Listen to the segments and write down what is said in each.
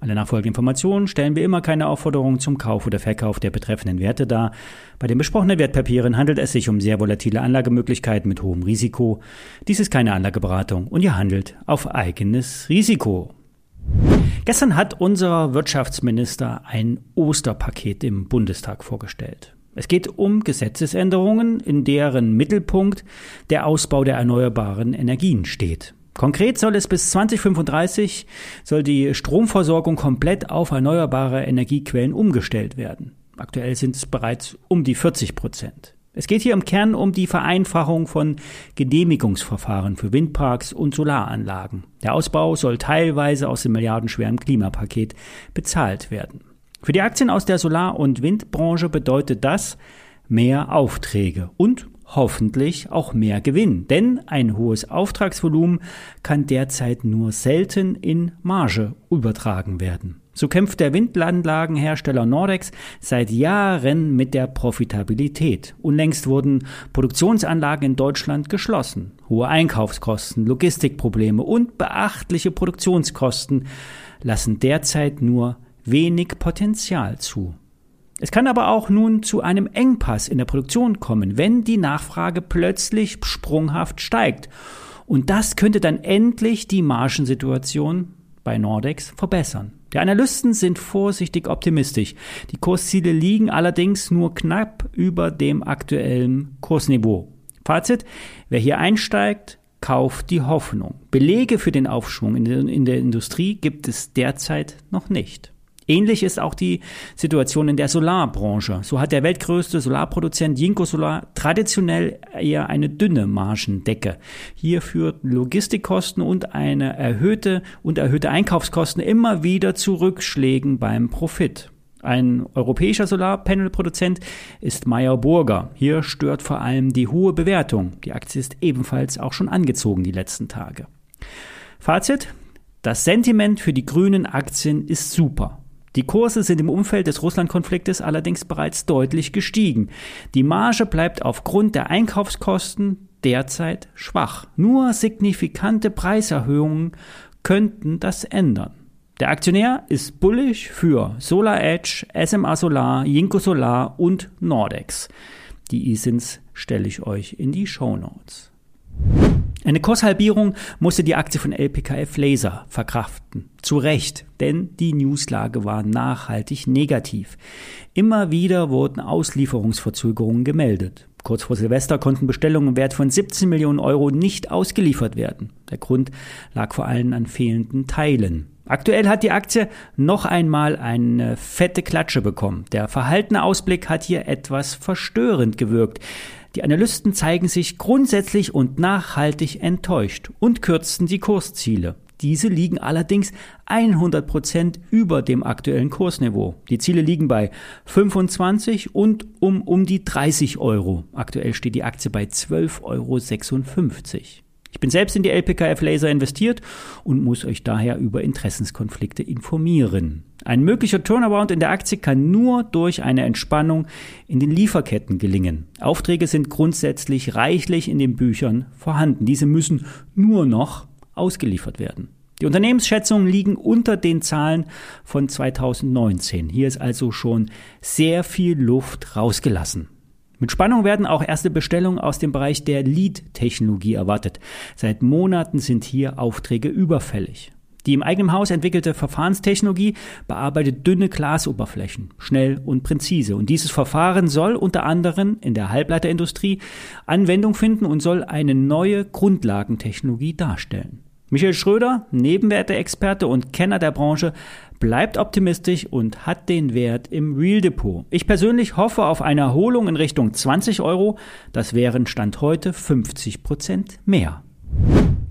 Alle nachfolgenden Informationen stellen wir immer keine Aufforderung zum Kauf oder Verkauf der betreffenden Werte dar. Bei den besprochenen Wertpapieren handelt es sich um sehr volatile Anlagemöglichkeiten mit hohem Risiko. Dies ist keine Anlageberatung und ihr handelt auf eigenes Risiko. Gestern hat unser Wirtschaftsminister ein Osterpaket im Bundestag vorgestellt. Es geht um Gesetzesänderungen, in deren Mittelpunkt der Ausbau der erneuerbaren Energien steht. Konkret soll es bis 2035 soll die Stromversorgung komplett auf erneuerbare Energiequellen umgestellt werden. Aktuell sind es bereits um die 40 Prozent. Es geht hier im Kern um die Vereinfachung von Genehmigungsverfahren für Windparks und Solaranlagen. Der Ausbau soll teilweise aus dem milliardenschweren Klimapaket bezahlt werden. Für die Aktien aus der Solar- und Windbranche bedeutet das mehr Aufträge und hoffentlich auch mehr Gewinn. Denn ein hohes Auftragsvolumen kann derzeit nur selten in Marge übertragen werden. So kämpft der Windanlagenhersteller Nordex seit Jahren mit der Profitabilität. Unlängst wurden Produktionsanlagen in Deutschland geschlossen. Hohe Einkaufskosten, Logistikprobleme und beachtliche Produktionskosten lassen derzeit nur wenig Potenzial zu. Es kann aber auch nun zu einem Engpass in der Produktion kommen, wenn die Nachfrage plötzlich sprunghaft steigt. Und das könnte dann endlich die Margensituation bei Nordex verbessern. Die Analysten sind vorsichtig optimistisch. Die Kursziele liegen allerdings nur knapp über dem aktuellen Kursniveau. Fazit, wer hier einsteigt, kauft die Hoffnung. Belege für den Aufschwung in der Industrie gibt es derzeit noch nicht. Ähnlich ist auch die Situation in der Solarbranche. So hat der weltgrößte Solarproduzent Jinko Solar traditionell eher eine dünne Margendecke. Hier führt Logistikkosten und eine erhöhte und erhöhte Einkaufskosten immer wieder zu Rückschlägen beim Profit. Ein europäischer Solarpanelproduzent ist Meyer Burger. Hier stört vor allem die hohe Bewertung. Die Aktie ist ebenfalls auch schon angezogen die letzten Tage. Fazit. Das Sentiment für die grünen Aktien ist super. Die Kurse sind im Umfeld des Russland-Konfliktes allerdings bereits deutlich gestiegen. Die Marge bleibt aufgrund der Einkaufskosten derzeit schwach. Nur signifikante Preiserhöhungen könnten das ändern. Der Aktionär ist bullish für Solar Edge, SMA Solar, Jinko Solar und Nordex. Die ISINs stelle ich euch in die Show Notes. Eine Kurshalbierung musste die Aktie von LPKF Laser verkraften. Zu Recht, denn die Newslage war nachhaltig negativ. Immer wieder wurden Auslieferungsverzögerungen gemeldet. Kurz vor Silvester konnten Bestellungen im Wert von 17 Millionen Euro nicht ausgeliefert werden. Der Grund lag vor allem an fehlenden Teilen. Aktuell hat die Aktie noch einmal eine fette Klatsche bekommen. Der verhaltene Ausblick hat hier etwas verstörend gewirkt. Die Analysten zeigen sich grundsätzlich und nachhaltig enttäuscht und kürzten die Kursziele. Diese liegen allerdings 100 Prozent über dem aktuellen Kursniveau. Die Ziele liegen bei 25 und um, um die 30 Euro. Aktuell steht die Aktie bei 12,56 Euro. Ich bin selbst in die LPKF Laser investiert und muss euch daher über Interessenskonflikte informieren. Ein möglicher Turnaround in der Aktie kann nur durch eine Entspannung in den Lieferketten gelingen. Aufträge sind grundsätzlich reichlich in den Büchern vorhanden. Diese müssen nur noch ausgeliefert werden. Die Unternehmensschätzungen liegen unter den Zahlen von 2019. Hier ist also schon sehr viel Luft rausgelassen. Mit Spannung werden auch erste Bestellungen aus dem Bereich der Lead-Technologie erwartet. Seit Monaten sind hier Aufträge überfällig. Die im eigenen Haus entwickelte Verfahrenstechnologie bearbeitet dünne Glasoberflächen, schnell und präzise. Und dieses Verfahren soll unter anderem in der Halbleiterindustrie Anwendung finden und soll eine neue Grundlagentechnologie darstellen. Michael Schröder, Nebenwerteexperte und Kenner der Branche, bleibt optimistisch und hat den Wert im Real Depot. Ich persönlich hoffe auf eine Erholung in Richtung 20 Euro. Das wären Stand heute 50 Prozent mehr.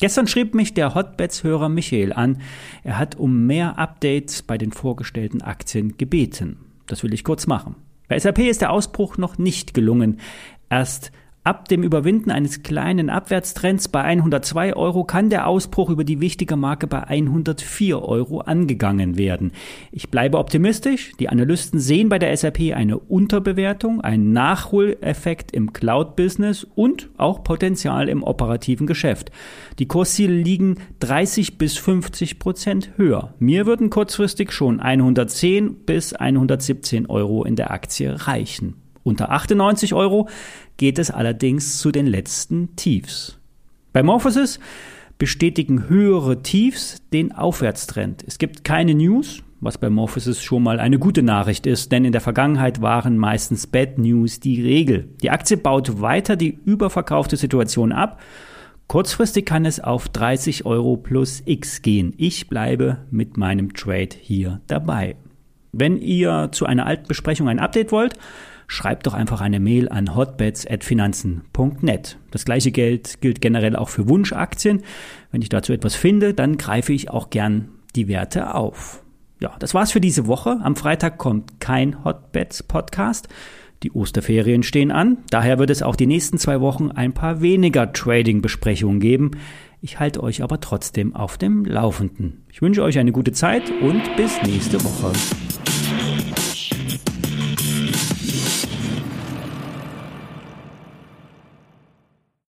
Gestern schrieb mich der Hotbets-Hörer Michael an. Er hat um mehr Updates bei den vorgestellten Aktien gebeten. Das will ich kurz machen. Bei SAP ist der Ausbruch noch nicht gelungen. Erst Ab dem Überwinden eines kleinen Abwärtstrends bei 102 Euro kann der Ausbruch über die wichtige Marke bei 104 Euro angegangen werden. Ich bleibe optimistisch. Die Analysten sehen bei der SAP eine Unterbewertung, einen Nachholeffekt im Cloud-Business und auch Potenzial im operativen Geschäft. Die Kursziele liegen 30 bis 50 Prozent höher. Mir würden kurzfristig schon 110 bis 117 Euro in der Aktie reichen. Unter 98 Euro geht es allerdings zu den letzten Tiefs. Bei Morphosis bestätigen höhere Tiefs den Aufwärtstrend. Es gibt keine News, was bei Morphosis schon mal eine gute Nachricht ist, denn in der Vergangenheit waren meistens Bad News die Regel. Die Aktie baut weiter die überverkaufte Situation ab. Kurzfristig kann es auf 30 Euro plus X gehen. Ich bleibe mit meinem Trade hier dabei. Wenn ihr zu einer alten Besprechung ein Update wollt, schreibt doch einfach eine Mail an hotbets.finanzen.net. Das gleiche Geld gilt generell auch für Wunschaktien. Wenn ich dazu etwas finde, dann greife ich auch gern die Werte auf. Ja, das war's für diese Woche. Am Freitag kommt kein Hotbets Podcast. Die Osterferien stehen an. Daher wird es auch die nächsten zwei Wochen ein paar weniger Trading-Besprechungen geben. Ich halte euch aber trotzdem auf dem Laufenden. Ich wünsche euch eine gute Zeit und bis nächste Woche.